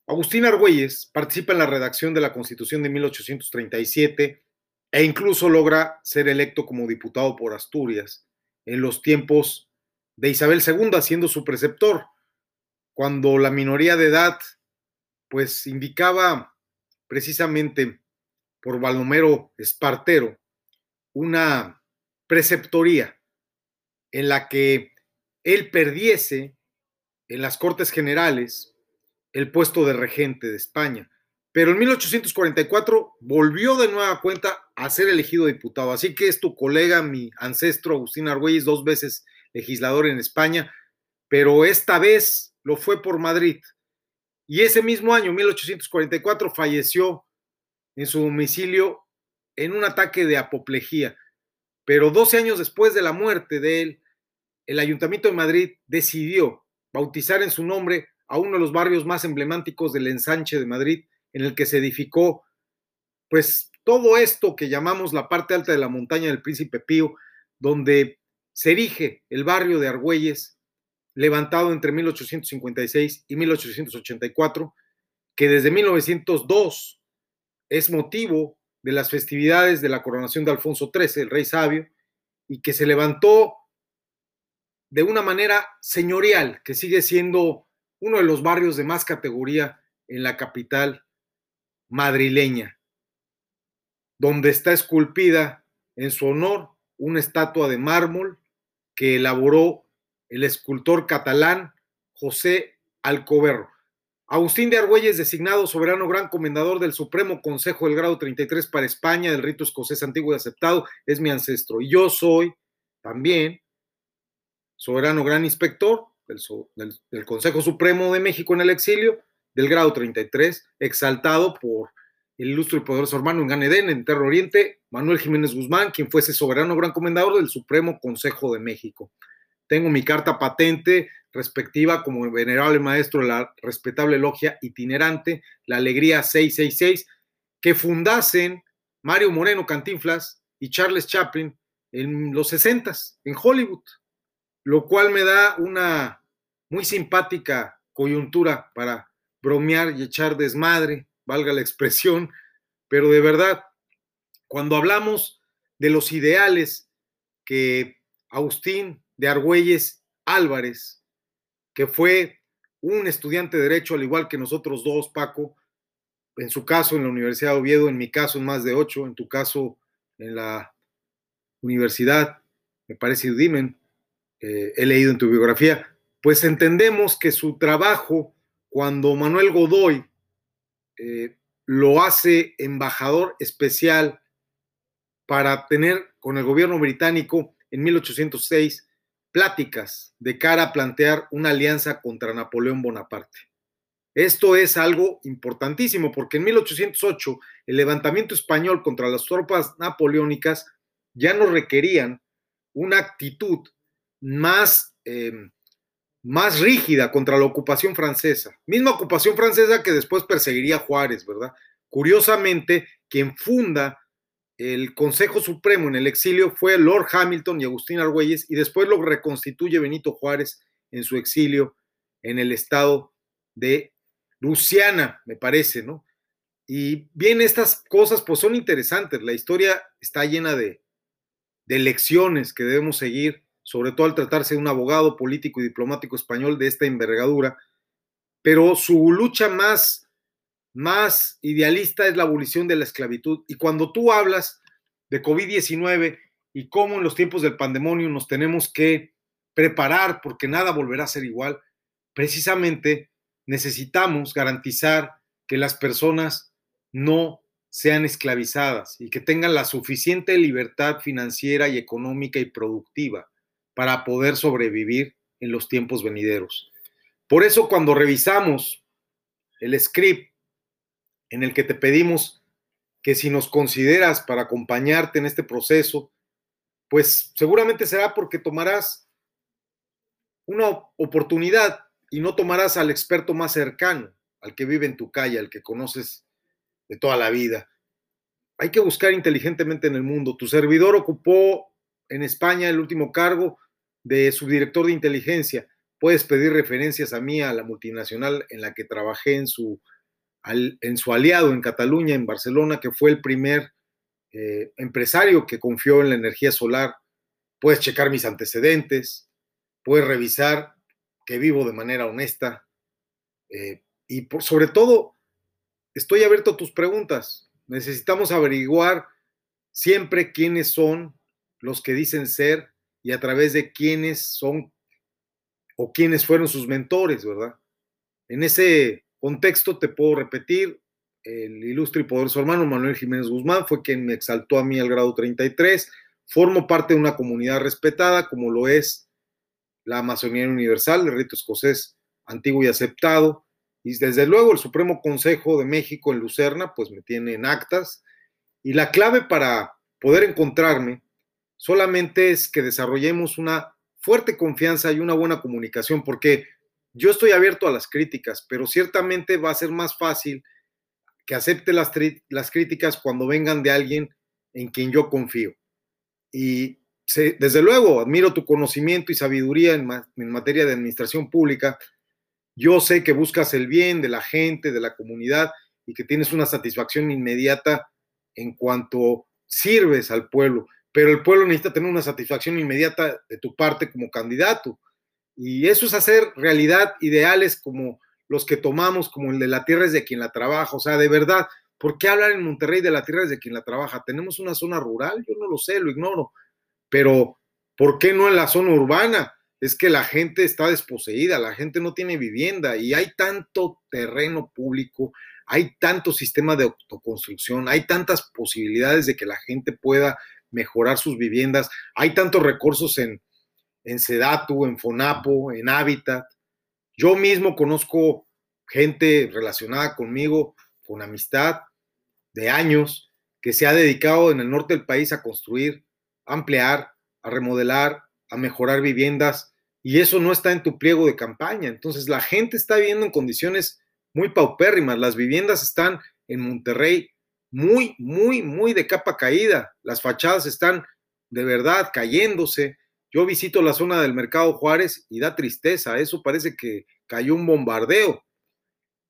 Speaker 1: Agustín Argüelles participa en la redacción de la Constitución de 1837 e incluso logra ser electo como diputado por Asturias en los tiempos de Isabel II, siendo su preceptor, cuando la minoría de edad pues indicaba precisamente por Baldomero Espartero una preceptoría en la que él perdiese en las Cortes Generales el puesto de regente de España. Pero en 1844 volvió de nueva cuenta a ser elegido diputado. Así que es tu colega, mi ancestro Agustín Argüelles, dos veces legislador en España, pero esta vez lo fue por Madrid. Y ese mismo año, 1844, falleció en su domicilio en un ataque de apoplejía. Pero 12 años después de la muerte de él, el Ayuntamiento de Madrid decidió bautizar en su nombre a uno de los barrios más emblemáticos del ensanche de Madrid, en el que se edificó, pues, todo esto que llamamos la parte alta de la montaña del Príncipe Pío, donde se erige el barrio de Argüelles, levantado entre 1856 y 1884, que desde 1902 es motivo de las festividades de la coronación de Alfonso XIII, el rey sabio, y que se levantó de una manera señorial, que sigue siendo uno de los barrios de más categoría en la capital madrileña, donde está esculpida en su honor una estatua de mármol que elaboró el escultor catalán José Alcoberro. Agustín de Argüelles, designado soberano gran comendador del Supremo Consejo del Grado 33 para España, del rito escocés antiguo y aceptado, es mi ancestro. Y yo soy también soberano gran inspector del, Consejo Supremo de México en el exilio, del grado 33, exaltado por el ilustre y poderoso hermano en Ganedén, en Terro Oriente, Manuel Jiménez Guzmán, quien fuese soberano gran comendador del Supremo Consejo de México. Tengo mi carta patente respectiva como venerable maestro de la respetable logia itinerante, la Alegría 666, que fundasen Mario Moreno Cantinflas y Charles Chaplin en los 60 en Hollywood lo cual me da una muy simpática coyuntura para bromear y echar desmadre, valga la expresión, pero de verdad, cuando hablamos de los ideales que Agustín de Argüelles Álvarez, que fue un estudiante de derecho al igual que nosotros dos, Paco, en su caso en la Universidad de Oviedo, en mi caso en más de ocho, en tu caso en la Universidad, me parece Udimen, eh, he leído en tu biografía, pues entendemos que su trabajo, cuando Manuel Godoy eh, lo hace embajador especial para tener con el gobierno británico en 1806 pláticas de cara a plantear una alianza contra Napoleón Bonaparte. Esto es algo importantísimo porque en 1808 el levantamiento español contra las tropas napoleónicas ya no requerían una actitud más, em, más rígida contra la ocupación francesa. Misma ocupación francesa que después perseguiría Juárez, ¿verdad? Curiosamente, quien funda el Consejo Supremo en el exilio fue Lord Hamilton y Agustín Argüelles y después lo reconstituye Benito Juárez en su exilio en el estado de Luciana, me parece, ¿no? Y bien, estas cosas pues son interesantes. La historia está llena de, de lecciones que debemos seguir sobre todo al tratarse de un abogado político y diplomático español de esta envergadura, pero su lucha más, más idealista es la abolición de la esclavitud. Y cuando tú hablas de COVID-19 y cómo en los tiempos del pandemonio nos tenemos que preparar porque nada volverá a ser igual, precisamente necesitamos garantizar que las personas no sean esclavizadas y que tengan la suficiente libertad financiera y económica y productiva para poder sobrevivir en los tiempos venideros. Por eso cuando revisamos el script en el que te pedimos que si nos consideras para acompañarte en este proceso, pues seguramente será porque tomarás una oportunidad y no tomarás al experto más cercano, al que vive en tu calle, al que conoces de toda la vida. Hay que buscar inteligentemente en el mundo. Tu servidor ocupó en España el último cargo de subdirector de inteligencia. Puedes pedir referencias a mí, a la multinacional en la que trabajé en su en su aliado en Cataluña, en Barcelona, que fue el primer eh, empresario que confió en la energía solar. Puedes checar mis antecedentes, puedes revisar que vivo de manera honesta eh, y por, sobre todo estoy abierto a tus preguntas. Necesitamos averiguar siempre quiénes son los que dicen ser y a través de quiénes son o quiénes fueron sus mentores, ¿verdad? En ese contexto te puedo repetir, el ilustre y poderoso hermano Manuel Jiménez Guzmán fue quien me exaltó a mí al grado 33, formo parte de una comunidad respetada como lo es la Amazonía Universal, el rito escocés antiguo y aceptado, y desde luego el Supremo Consejo de México en Lucerna, pues me tiene en actas, y la clave para poder encontrarme solamente es que desarrollemos una fuerte confianza y una buena comunicación, porque yo estoy abierto a las críticas, pero ciertamente va a ser más fácil que acepte las, críticas cuando vengan de alguien en quien yo confío. Y desde luego, admiro tu conocimiento y sabiduría en materia de administración pública. Yo sé que buscas el bien de la gente, de la comunidad y que tienes una satisfacción inmediata en cuanto sirves al pueblo, pero el pueblo necesita tener una satisfacción inmediata de tu parte como candidato. Y eso es hacer realidad ideales como los que tomamos, como el de la tierra es de quien la trabaja. O sea, de verdad, ¿por qué hablar en Monterrey de la tierra es de quien la trabaja? ¿Tenemos una zona rural? Yo no lo sé, lo ignoro. Pero, ¿por qué no en la zona urbana? Es que la gente está desposeída, la gente no tiene vivienda y hay tanto terreno público, hay tanto sistema de autoconstrucción, hay tantas posibilidades de que la gente pueda mejorar sus viviendas, hay tantos recursos en, en Sedatu, en Fonapo, en Hábitat. Yo mismo conozco gente relacionada conmigo con amistad de años que se ha dedicado en el norte del país a construir, a ampliar, a remodelar, a mejorar viviendas y eso no está en tu pliego de campaña. Entonces la gente está viviendo en condiciones muy paupérrimas. Las viviendas están en Monterrey muy, muy, muy de capa caída. Las fachadas están de verdad cayéndose. Yo visito la zona del Mercado Juárez y da tristeza. Eso parece que cayó un bombardeo.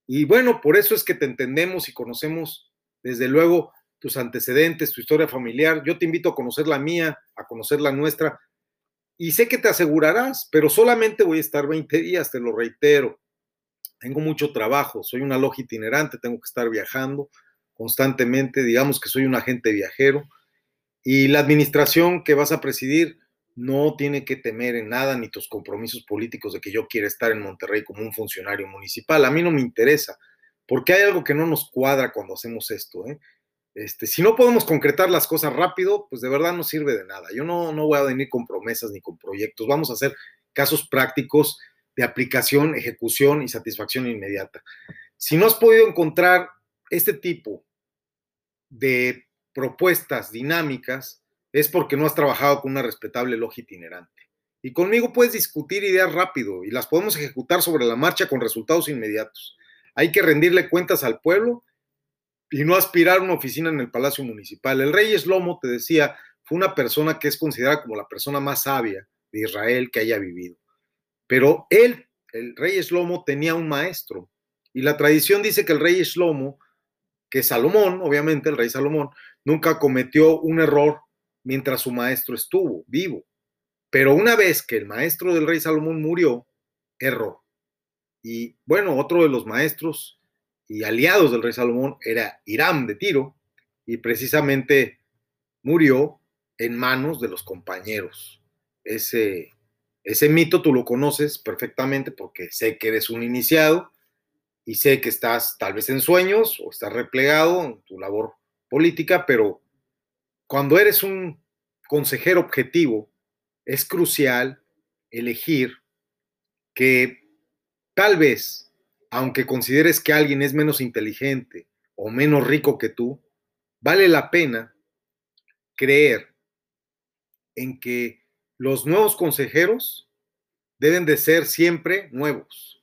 Speaker 1: Y bueno, por eso es que te entendemos y conocemos, desde luego, tus antecedentes, tu historia familiar. Yo te invito a conocer la mía, a conocer la nuestra. Y sé que te asegurarás, pero solamente voy a estar 20 días, te lo reitero tengo mucho trabajo, soy una loja itinerante, tengo que estar viajando constantemente, digamos que soy un agente viajero y la administración que vas a presidir no tiene que temer en nada ni tus compromisos políticos de que yo quiera estar en Monterrey como un funcionario municipal. A mí no me interesa, porque hay algo que no nos cuadra cuando hacemos esto. ¿eh? Este, si no podemos concretar las cosas rápido, pues de verdad no sirve de nada. Yo no, no voy a venir con promesas ni con proyectos. Vamos a hacer casos prácticos de aplicación, ejecución y satisfacción inmediata. Si no has podido encontrar este tipo de propuestas dinámicas, es porque no has trabajado con una respetable loja itinerante. Y conmigo puedes discutir ideas rápido y las podemos ejecutar sobre la marcha con resultados inmediatos. Hay que rendirle cuentas al pueblo y no aspirar a una oficina en el Palacio Municipal. El rey Eslomo, te decía, fue una persona que es considerada como la persona más sabia de Israel que haya vivido. Pero él, el rey Shlomo, tenía un maestro. Y la tradición dice que el rey Shlomo, que Salomón, obviamente el rey Salomón, nunca cometió un error mientras su maestro estuvo vivo. Pero una vez que el maestro del rey Salomón murió, erró. Y bueno, otro de los maestros y aliados del rey Salomón era Hiram de Tiro, y precisamente murió en manos de los compañeros. Ese ese mito tú lo conoces perfectamente porque sé que eres un iniciado y sé que estás tal vez en sueños o estás replegado en tu labor política, pero cuando eres un consejero objetivo, es crucial elegir que tal vez, aunque consideres que alguien es menos inteligente o menos rico que tú, vale la pena creer en que los nuevos consejeros deben de ser siempre nuevos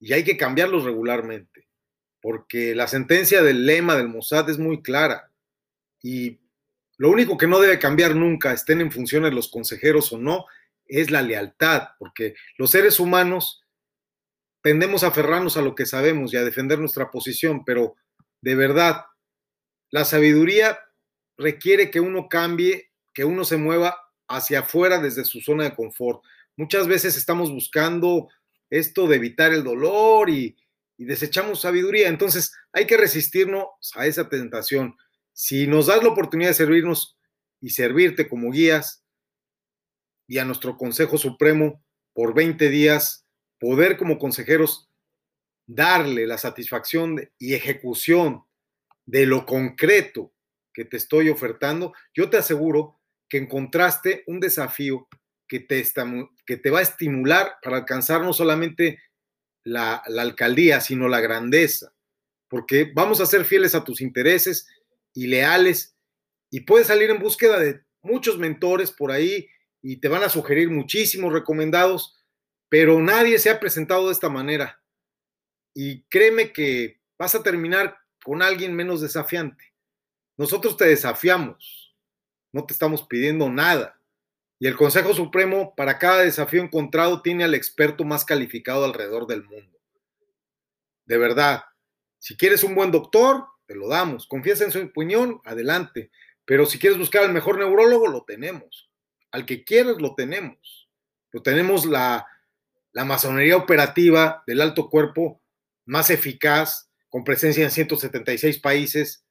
Speaker 1: y hay que cambiarlos regularmente, porque la sentencia del lema del Mossad es muy clara y lo único que no debe cambiar nunca, estén en funciones los consejeros o no, es la lealtad, porque los seres humanos tendemos a aferrarnos a lo que sabemos y a defender nuestra posición, pero de verdad, la sabiduría requiere que uno cambie, que uno se mueva hacia afuera desde su zona de confort. Muchas veces estamos buscando esto de evitar el dolor y, desechamos sabiduría. Entonces hay que resistirnos a esa tentación. Si nos das la oportunidad de servirnos y servirte como guías y a nuestro Consejo Supremo por 20 días, poder como consejeros darle la satisfacción y ejecución de lo concreto que te estoy ofertando, yo te aseguro que encontraste un desafío que te, va a estimular para alcanzar no solamente la, la alcaldía, sino la grandeza, porque vamos a ser fieles a tus intereses y leales y puedes salir en búsqueda de muchos mentores por ahí y te van a sugerir muchísimos recomendados, pero nadie se ha presentado de esta manera. Y créeme que vas a terminar con alguien menos desafiante. Nosotros te desafiamos, no te estamos pidiendo nada. Y el Consejo Supremo para cada desafío encontrado tiene al experto más calificado alrededor del mundo. De verdad, si quieres un buen doctor, te lo damos. Confías en su opinión, adelante. Pero si quieres buscar al mejor neurólogo, lo tenemos. Al que quieras, lo tenemos. Lo tenemos la, la masonería operativa del alto cuerpo más eficaz con presencia en 176 países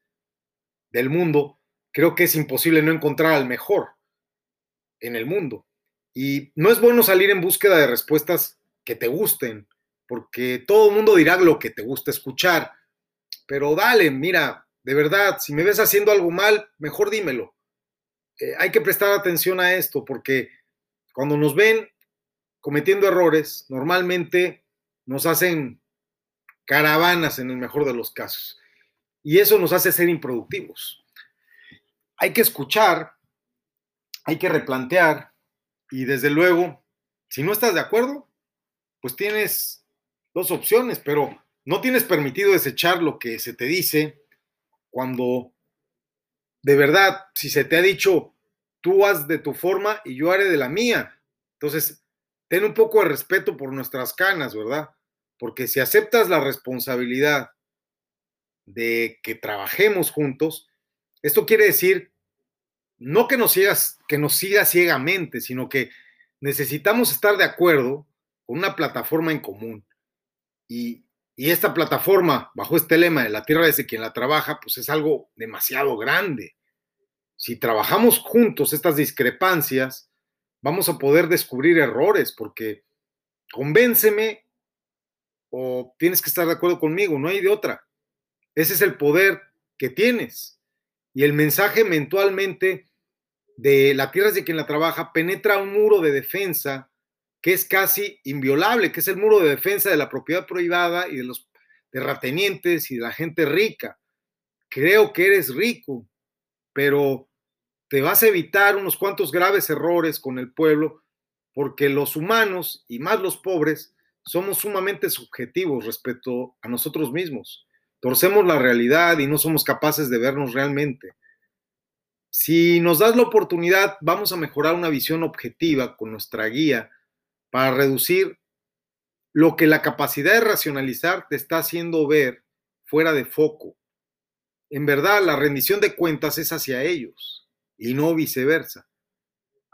Speaker 1: del mundo, creo que es imposible no encontrar al mejor en el mundo. Y no es bueno salir en búsqueda de respuestas que te gusten, porque todo el mundo dirá lo que te gusta escuchar. Pero dale, mira, de verdad, si me ves haciendo algo mal, mejor dímelo. Eh, hay que prestar atención a esto, porque cuando nos ven cometiendo errores, normalmente nos hacen caravanas en el mejor de los casos. Y eso nos hace ser improductivos. Hay que escuchar, hay que replantear y desde luego, si no estás de acuerdo, pues tienes dos opciones, pero no tienes permitido desechar lo que se te dice cuando de verdad, si se te ha dicho, tú haz de tu forma y yo haré de la mía. Entonces, ten un poco de respeto por nuestras canas, ¿verdad? Porque si aceptas la responsabilidad de que trabajemos juntos, esto quiere decir no que nos sigas, que nos sigas ciegamente, sino que necesitamos estar de acuerdo con una plataforma en común. Y, y esta plataforma, bajo este lema de la tierra desde quien la trabaja, pues es algo demasiado grande. Si trabajamos juntos estas discrepancias, vamos a poder descubrir errores, porque convénceme o tienes que estar de acuerdo conmigo, no hay de otra. Ese es el poder que tienes. Y el mensaje mentalmente de la tierra de quien la trabaja penetra un muro de defensa que es casi inviolable, que es el muro de defensa de la propiedad privada y de los terratenientes y de la gente rica. Creo que eres rico, pero te vas a evitar unos cuantos graves errores con el pueblo porque los humanos y más los pobres somos sumamente subjetivos respecto a nosotros mismos. Torcemos la realidad y no somos capaces de vernos realmente. Si nos das la oportunidad, vamos a mejorar una visión objetiva con nuestra guía para reducir lo que la capacidad de racionalizar te está haciendo ver fuera de foco. En verdad, la rendición de cuentas es hacia ellos y no viceversa.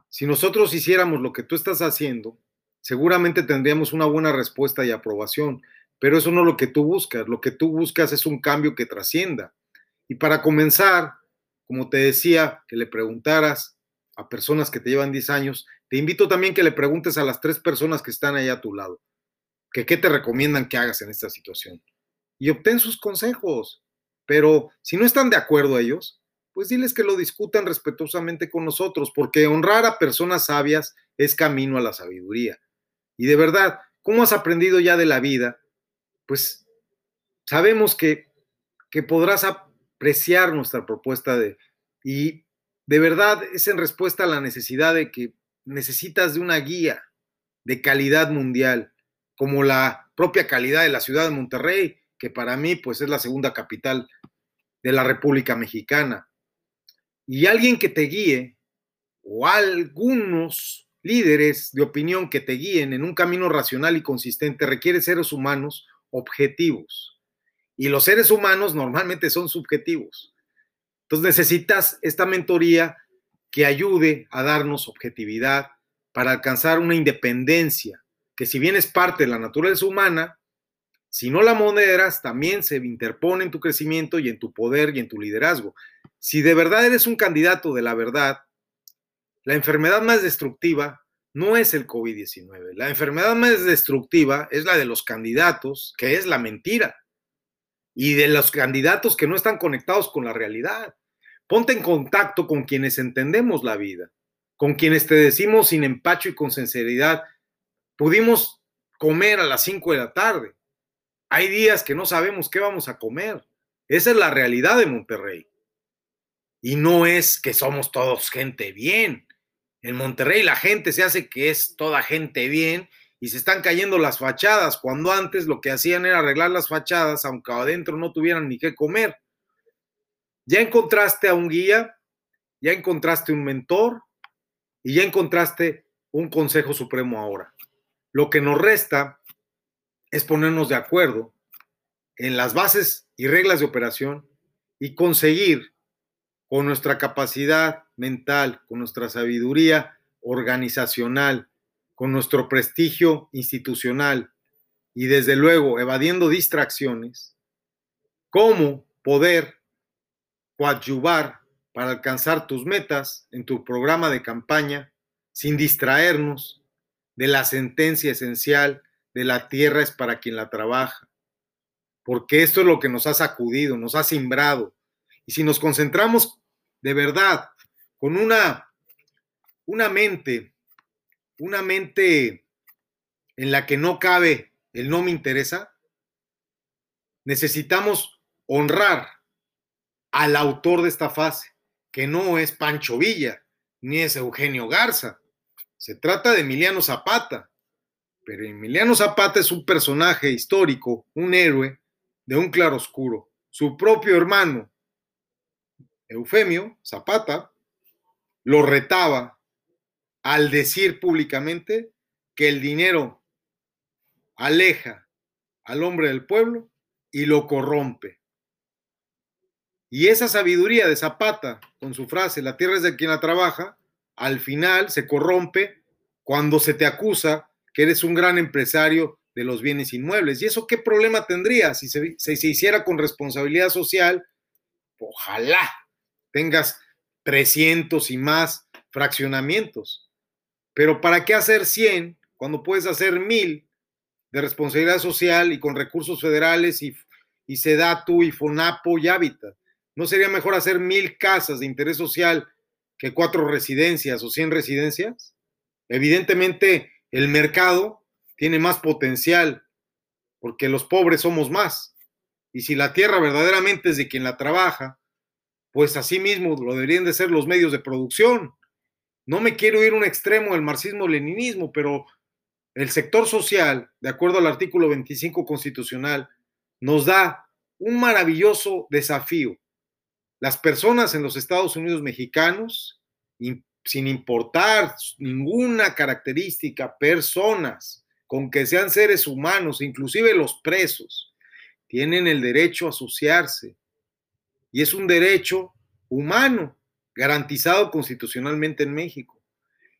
Speaker 1: Si nosotros hiciéramos lo que tú estás haciendo, seguramente tendríamos una buena respuesta y aprobación, pero eso no es lo que tú buscas, lo que tú buscas es un cambio que trascienda. Y para comenzar, como te decía, que le preguntaras a personas que te llevan 10 años, te invito también que le preguntes a las tres personas que están ahí a tu lado, que qué te recomiendan que hagas en esta situación. Y obtén sus consejos. Pero si no están de acuerdo ellos, pues diles que lo discutan respetuosamente con nosotros, porque honrar a personas sabias es camino a la sabiduría. Y de verdad, ¿cómo has aprendido ya de la vida? Pues sabemos que, que podrás apreciar nuestra propuesta de, y de verdad es en respuesta a la necesidad de que necesitas de una guía de calidad mundial, como la propia calidad de la ciudad de Monterrey, que para mí pues es la segunda capital de la República Mexicana. Y alguien que te guíe, o algunos líderes de opinión que te guíen en un camino racional y consistente requiere seres humanos objetivos. Y los seres humanos normalmente son subjetivos. Entonces necesitas esta mentoría que ayude a darnos objetividad para alcanzar una independencia, que si bien es parte de la naturaleza humana, si no la moderas, también se interpone en tu crecimiento y en tu poder y en tu liderazgo. Si de verdad eres un candidato de la verdad, la enfermedad más destructiva no es el COVID-19. La enfermedad más destructiva es la de los candidatos, que es la mentira, y de los candidatos que no están conectados con la realidad. Ponte en contacto con quienes entendemos la vida, con quienes te decimos sin empacho y con sinceridad, pudimos comer a las 5 de la tarde. Hay días que no sabemos qué vamos a comer. Esa es la realidad de Monterrey. Y no es que somos todos gente bien. En Monterrey la gente se hace que es toda gente bien y se están cayendo las fachadas, cuando antes lo que hacían era arreglar las fachadas, aunque adentro no tuvieran ni qué comer. Ya encontraste a un guía, ya encontraste un mentor y ya encontraste un consejo supremo ahora. Lo que nos resta es ponernos de acuerdo en las bases y reglas de operación y conseguir con nuestra capacidad mental, con nuestra sabiduría organizacional, con nuestro prestigio institucional y desde luego evadiendo distracciones, cómo poder coadyuvar para alcanzar tus metas en tu programa de campaña sin distraernos de la sentencia esencial de la tierra es para quien la trabaja. Porque esto es lo que nos ha sacudido, nos ha simbrado. Y si nos concentramos de verdad con una, una mente, una mente en la que no cabe el no me interesa, necesitamos honrar al autor de esta fase, que no es Pancho Villa, ni es Eugenio Garza. Se trata de Emiliano Zapata. Pero Emiliano Zapata es un personaje histórico, un héroe de un claroscuro. Su propio hermano, Eufemio Zapata lo retaba al decir públicamente que el dinero aleja al hombre del pueblo y lo corrompe. Y esa sabiduría de Zapata, con su frase, la tierra es de quien la trabaja, al final se corrompe cuando se te acusa que eres un gran empresario de los bienes inmuebles. ¿Y eso qué problema tendría si se, hiciera con responsabilidad social? Ojalá tengas 300 y más fraccionamientos. Pero ¿para qué hacer 100 cuando puedes hacer 1000 de responsabilidad social y con recursos federales y, y SEDATU y FONAPO y Hábitat? ¿No sería mejor hacer 1000 casas de interés social que cuatro residencias o 100 residencias? Evidentemente, el mercado tiene más potencial porque los pobres somos más. Y si la tierra verdaderamente es de quien la trabaja, pues así mismo lo deberían de ser los medios de producción. No me quiero ir a un extremo del marxismo-leninismo, pero el sector social, de acuerdo al artículo 25 constitucional, nos da un maravilloso desafío. Las personas en los Estados Unidos mexicanos, sin importar ninguna característica, personas, con que sean seres humanos, inclusive los presos, tienen el derecho a asociarse, y es un derecho humano garantizado constitucionalmente en México.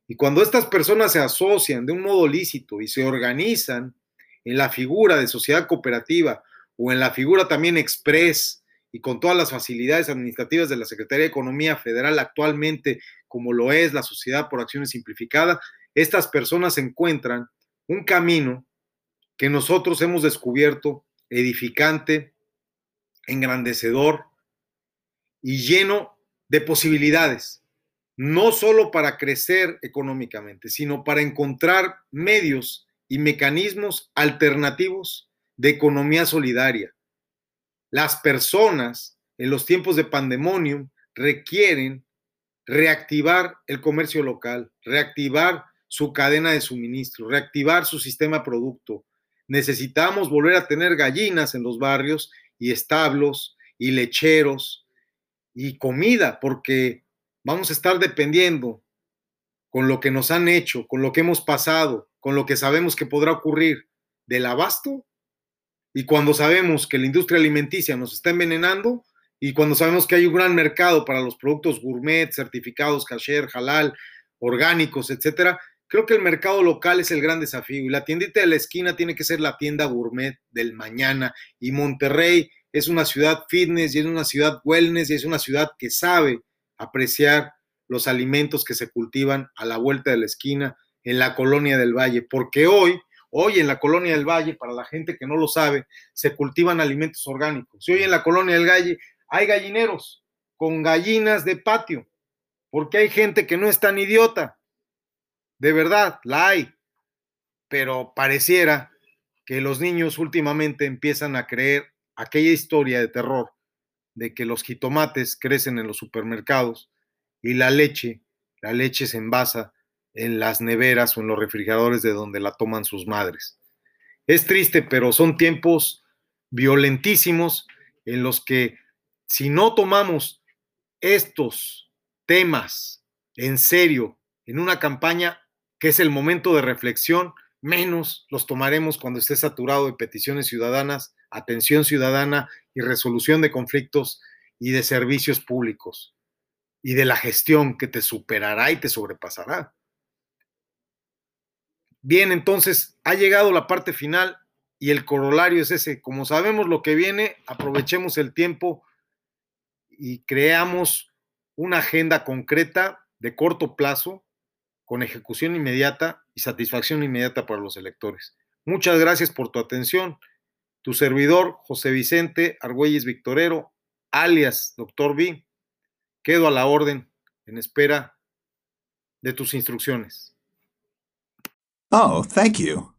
Speaker 1: Y cuando estas personas se asocian de un modo lícito y se organizan en la figura de sociedad cooperativa o en la figura también express y con todas las facilidades administrativas de la Secretaría de Economía Federal actualmente, como lo es la Sociedad por Acciones Simplificada, estas personas encuentran un camino que nosotros hemos descubierto edificante, engrandecedor, y lleno de posibilidades, no solo para crecer económicamente, sino para encontrar medios y mecanismos alternativos de economía solidaria. Las personas en los tiempos de pandemonium requieren reactivar el comercio local, reactivar su cadena de suministro, reactivar su sistema producto. Necesitamos volver a tener gallinas en los barrios y establos y lecheros y comida, porque vamos a estar dependiendo con lo que nos han hecho, con lo que hemos pasado, con lo que sabemos que podrá ocurrir del abasto, y cuando sabemos que la industria alimenticia nos está envenenando, y cuando sabemos que hay un gran mercado para los productos gourmet, certificados, kasher, halal, orgánicos, etcétera, creo que el mercado local es el gran desafío y la tiendita de la esquina tiene que ser la tienda gourmet del mañana y Monterrey es una ciudad fitness y es una ciudad wellness y es una ciudad que sabe apreciar los alimentos que se cultivan a la vuelta de la esquina en la colonia del Valle, porque hoy, hoy en la colonia del Valle, para la gente que no lo sabe, se cultivan alimentos orgánicos. Hoy en la colonia del Valle hay gallineros con gallinas de patio, porque hay gente que no es tan idiota. De verdad, la hay. Pero pareciera que los niños últimamente empiezan a creer aquella historia de terror de que los jitomates crecen en los supermercados y la leche, la leche se envasa en las neveras o en los refrigeradores de donde la toman sus madres. Es triste, pero son tiempos violentísimos en los que si no tomamos estos temas en serio en una campaña que es el momento de reflexión, menos los tomaremos cuando esté saturado de peticiones ciudadanas, atención ciudadana y resolución de conflictos y de servicios públicos y de la gestión que te superará y te sobrepasará. Bien, entonces ha llegado la parte final y el corolario es ese. Como sabemos lo que viene, aprovechemos el tiempo y creamos una agenda concreta de corto plazo con ejecución inmediata y satisfacción inmediata para los electores. Muchas gracias por tu atención. Tu servidor, José Vicente Argüelles Victorero, alias Doctor B, quedo a la orden en espera de tus instrucciones.
Speaker 7: Oh, thank you.